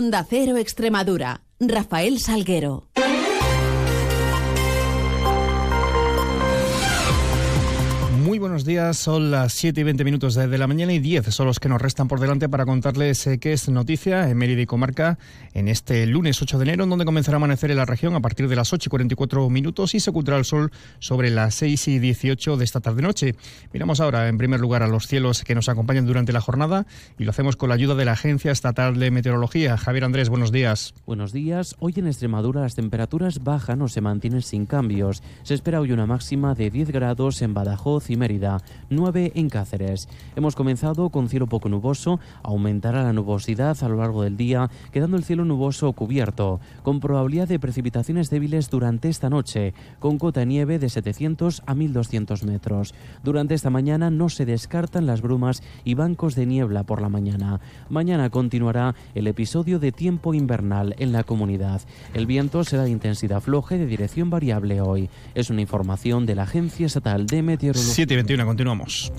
Onda Cero Extremadura. Rafael Salguero. Muy buenos días, son las 7 y 20 minutos de, la mañana y 10 son los que nos restan por delante para contarles eh, qué es noticia en Mérida y Comarca en este lunes 8 de enero, en donde comenzará a amanecer en la región a partir de las 8 y 44 minutos y se ocultará el sol sobre las 6 y 18 de esta tarde-noche. Miramos ahora, en primer lugar, a los cielos que nos acompañan durante la jornada y lo hacemos con la ayuda de la Agencia Estatal de Meteorología. Javier Andrés, buenos días. Buenos días. Hoy en Extremadura las temperaturas bajan o se mantienen sin cambios. Se espera hoy una máxima de 10 grados en Badajoz y Mérida, 9 en Cáceres. Hemos comenzado con cielo poco nuboso, aumentará la nubosidad a lo largo del día, quedando el cielo nuboso cubierto, con probabilidad de precipitaciones débiles durante esta noche, con cota de nieve de 700 a 1200 metros. Durante esta mañana no se descartan las brumas y bancos de niebla por la mañana. Mañana continuará el episodio de tiempo invernal en la comunidad. El viento será de intensidad floja y de dirección variable hoy. Es una información de la Agencia Estatal de Meteorología. 7 y 21, continuamos.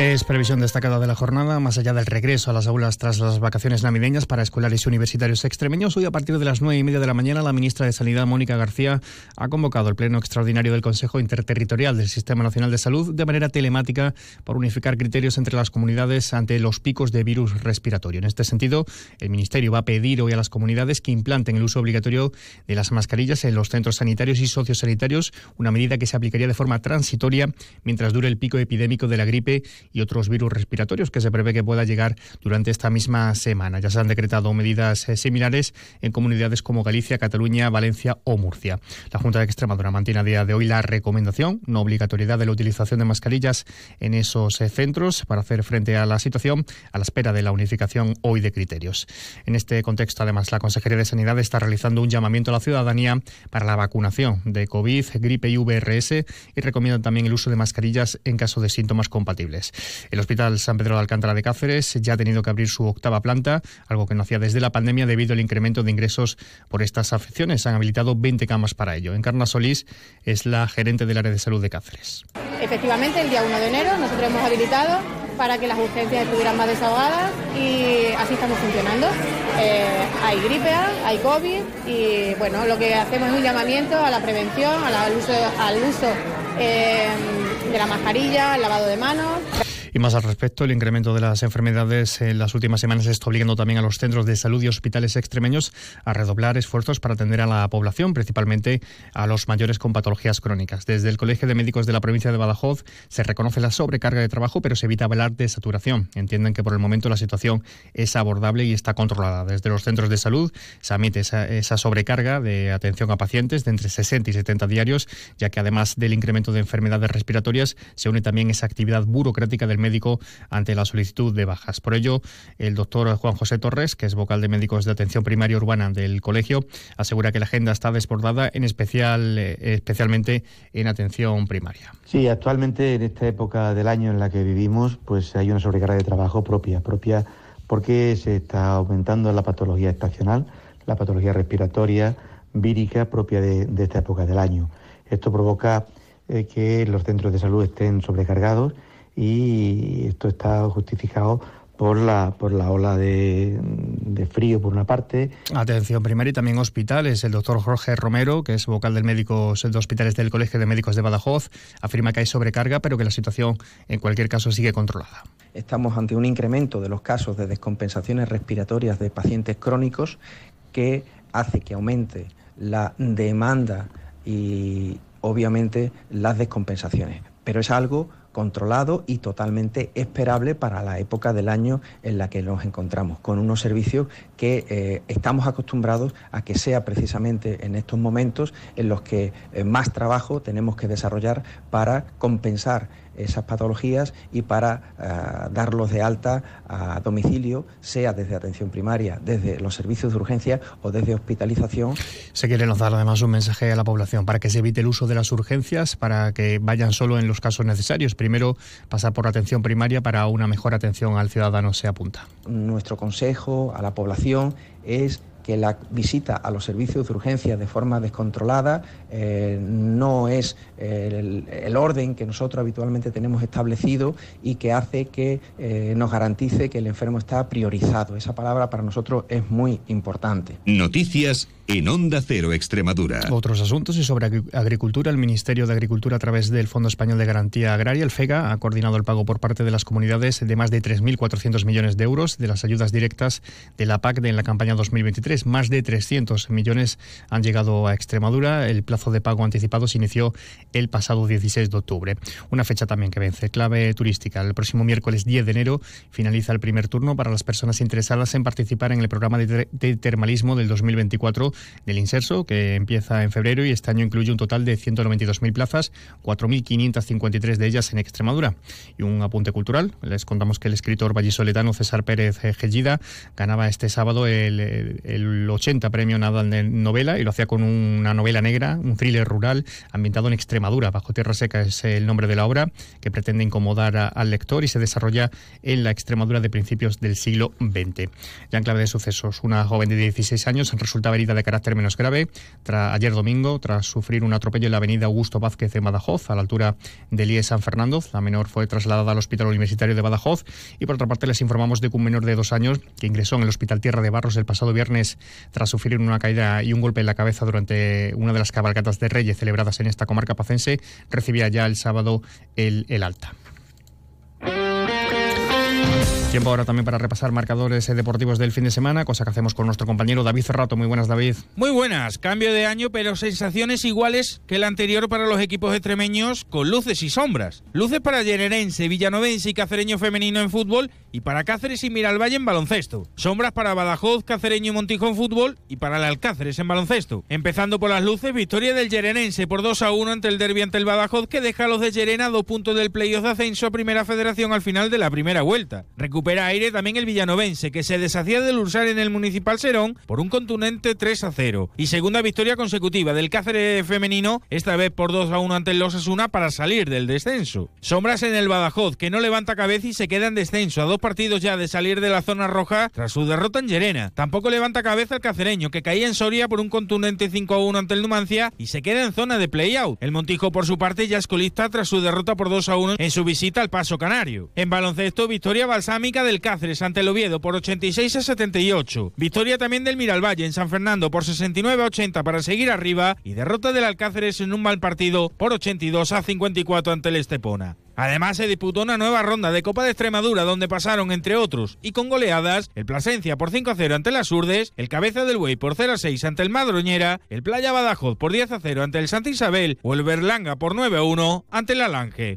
Es previsión destacada de la jornada, más allá del regreso a las aulas tras las vacaciones navideñas para escolares y universitarios extremeños. Hoy, a partir de las nueve y media de la mañana, la ministra de Sanidad, Mónica García, ha convocado el Pleno Extraordinario del Consejo Interterritorial del Sistema Nacional de Salud de manera telemática por unificar criterios entre las comunidades ante los picos de virus respiratorio. En este sentido, el Ministerio va a pedir hoy a las comunidades que implanten el uso obligatorio de las mascarillas en los centros sanitarios y sociosanitarios, una medida que se aplicaría de forma transitoria mientras dure el pico epidémico de la gripe y otros virus respiratorios que se prevé que pueda llegar durante esta misma semana. Ya se han decretado medidas eh, similares en comunidades como Galicia, Cataluña, Valencia o Murcia. La Junta de Extremadura mantiene a día de hoy la recomendación, no obligatoriedad de la utilización de mascarillas en esos eh, centros para hacer frente a la situación a la espera de la unificación hoy de criterios. En este contexto, además, la Consejería de Sanidad está realizando un llamamiento a la ciudadanía para la vacunación de COVID, gripe y VRS y recomiendan también el uso de mascarillas en caso de síntomas compatibles. El Hospital San Pedro de Alcántara de Cáceres ya ha tenido que abrir su octava planta, algo que no hacía desde la pandemia debido al incremento de ingresos por estas afecciones. Han habilitado 20 camas para ello. Encarna Solís es la gerente del área de salud de Cáceres. Efectivamente, el día 1 de enero nosotros hemos habilitado para que las urgencias estuvieran más desahogadas y así estamos funcionando. Eh, hay gripe hay COVID y bueno, lo que hacemos es un llamamiento a la prevención, al uso, eh, de la mascarilla, al lavado de manos. Y más al respecto, el incremento de las enfermedades en las últimas semanas está obligando también a los centros de salud y hospitales extremeños a redoblar esfuerzos para atender a la población, principalmente a los mayores con patologías crónicas. Desde el Colegio de Médicos de la provincia de Badajoz se reconoce la sobrecarga de trabajo, pero se evita hablar de saturación. Entienden que por el momento la situación es abordable y está controlada. Desde los centros de salud se admite esa, esa sobrecarga de atención a pacientes de entre 60 y 70 diarios, ya que además del incremento de enfermedades respiratorias se une también esa actividad burocrática del médico ante la solicitud de bajas. Por ello, el doctor Juan José Torres, que es vocal de médicos de atención primaria urbana del colegio, asegura que la agenda está desbordada, en especial, eh, especialmente en atención primaria. Sí, actualmente en esta época del año en la que vivimos, pues hay una sobrecarga de trabajo propia, propia porque se está aumentando la patología estacional, la patología respiratoria, vírica propia de, esta época del año. Esto provoca eh, que los centros de salud estén sobrecargados y esto está justificado por la, por la ola de, frío, por una parte. Atención primaria y también hospitales. El doctor Jorge Romero, que es vocal del médicos de hospitales del Colegio de Médicos de Badajoz, afirma que hay sobrecarga, pero que la situación en cualquier caso sigue controlada. Estamos ante un incremento de los casos de descompensaciones respiratorias de pacientes crónicos que hace que aumente la demanda y obviamente las descompensaciones. Pero es algo controlado y totalmente esperable para la época del año en la que nos encontramos, con unos servicios que eh, estamos acostumbrados a que sea precisamente en estos momentos en los que eh, más trabajo tenemos que desarrollar para compensar esas patologías y para eh, darlos de alta a domicilio, sea desde atención primaria, desde los servicios de urgencia o desde hospitalización. Se quiere lanzar además un mensaje a la población para que se evite el uso de las urgencias, para que vayan solo en los casos necesarios. Primero pasar por atención primaria para una mejor atención al ciudadano se apunta. Nuestro consejo a la población es que la visita a los servicios de urgencia de forma descontrolada eh, no es el, orden que nosotros habitualmente tenemos establecido y que hace que eh, nos garantice que el enfermo está priorizado. Esa palabra para nosotros es muy importante. Noticias en Onda Cero Extremadura. Otros asuntos y sobre agricultura, el Ministerio de Agricultura a través del Fondo Español de Garantía Agraria, el FEGA, ha coordinado el pago por parte de las comunidades de más de 3.400 millones de euros de las ayudas directas de la PAC en la campaña 2023. Más de 300 millones han llegado a Extremadura. El plazo de pago anticipado se inició el pasado 16 de octubre. Una fecha también que vence. Clave turística. El próximo miércoles 10 de enero finaliza el primer turno para las personas interesadas en participar en el programa de, termalismo del 2024 del Inserso, que empieza en febrero y este año incluye un total de 192.000 plazas, 4.553 de ellas en Extremadura. Y un apunte cultural, les contamos que el escritor vallisoletano César Pérez Gellida ganaba este sábado el, el 80 premio Nadal de novela y lo hacía con una novela negra, un thriller rural ambientado en Extremadura. Bajo Tierra Seca es el nombre de la obra, que pretende incomodar al lector y se desarrolla en la Extremadura de principios del siglo XX. Ya en clave de sucesos, una joven de 16 años resultaba herida de carácter menos grave ayer domingo tras sufrir un atropello en la avenida Augusto Vázquez en Badajoz, a la altura del IE San Fernando. La menor fue trasladada al Hospital Universitario de Badajoz y por otra parte les informamos de que un menor de dos años que ingresó en el Hospital Tierra de Barros el pasado viernes tras sufrir una caída y un golpe en la cabeza durante una de las cabalgatas de Reyes celebradas en esta comarca pacense, recibía ya el sábado el alta. Tiempo ahora también para repasar marcadores eh, deportivos del fin de semana, cosa que hacemos con nuestro compañero David Cerrato. Muy buenas, David. Muy buenas. Cambio de año, pero sensaciones iguales que el anterior para los equipos extremeños, con luces y sombras. Luces para Generense, Villanovense y Cacereño femenino en fútbol y para Cáceres y Miralvalle en baloncesto. Sombras para Badajoz, Cacereño y Montijo en fútbol y para el Alcáceres en baloncesto. Empezando por las luces, victoria del Yerenense por 2 a 1 ante el derbi ante el Badajoz que deja a los de Llerena dos puntos del playoff de ascenso a Primera Federación al final de la primera vuelta recupera aire también el villanovense, que se deshacía del Ursar en el Municipal Serón por un contundente 3 a 0. Y segunda victoria consecutiva del Cáceres femenino, esta vez por 2 a 1 ante el Los Asuna para salir del descenso. Sombras en el Badajoz, que no levanta cabeza y se queda en descenso, a dos partidos ya de salir de la zona roja tras su derrota en Llerena. Tampoco levanta cabeza el cacereño, que caía en Soria por un contundente 5 a 1 ante el Numancia y se queda en zona de play-out. El Montijo, por su parte, ya es colista tras su derrota por 2 a 1 en su visita al Paso Canario. En baloncesto, victoria del Cáceres ante el Oviedo por 86 a 78. Victoria también del Miralvalle en San Fernando por 69 a 80 para seguir arriba y derrota del Alcáceres en un mal partido por 82 a 54 ante el Estepona. Además se disputó una nueva ronda de Copa de Extremadura donde pasaron entre otros y con goleadas el Plasencia por 5 a 0 ante las Urdes, el Cabeza del Buey por 0 a 6 ante el Madroñera, el Playa Badajoz por 10 a 0 ante el Santa Isabel o el Berlanga por 9 a 1 ante el Alange.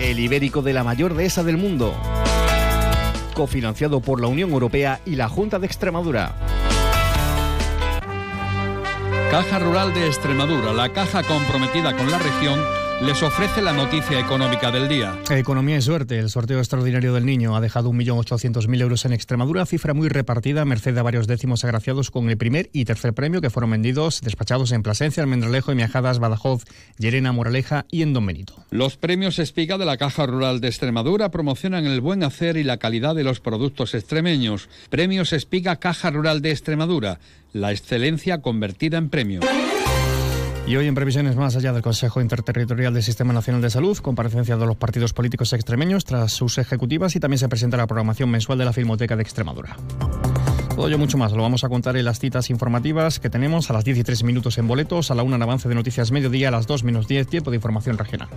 el ibérico de la mayor dehesa del mundo, cofinanciado por la Unión Europea y la Junta de Extremadura. Caja Rural de Extremadura, la caja comprometida con la región les ofrece la noticia económica del día. Economía y suerte. El sorteo extraordinario del niño ha dejado 1.800.000 euros en Extremadura, cifra muy repartida, merced a varios décimos agraciados con el primer y tercer premio que fueron vendidos, despachados en Plasencia, Almendralejo y Miajadas, Badajoz, Llerena, Moraleja y en Don Benito. Los premios Espiga de la Caja Rural de Extremadura promocionan el buen hacer y la calidad de los productos extremeños. Premios Espiga Caja Rural de Extremadura, la excelencia convertida en premio. Y hoy en previsiones más allá del Consejo Interterritorial del Sistema Nacional de Salud, comparecencia de los partidos políticos extremeños tras sus ejecutivas y también se presenta la programación mensual de la Filmoteca de Extremadura. Todo ello mucho más lo vamos a contar en las citas informativas que tenemos a las 13 minutos en boletos, a la 1 en avance de noticias mediodía, a las 2 menos 10 tiempo de información regional.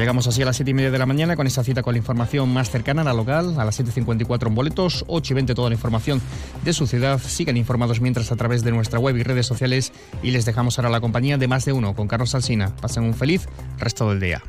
Llegamos así a las 7 y media de la mañana con esta cita con la información más cercana a la local, a las 7.54 en boletos, 8 y 20 toda la información de su ciudad. Sigan informados mientras a través de nuestra web y redes sociales y les dejamos ahora la compañía de más de uno con Carlos Alsina. Pasen un feliz resto del día.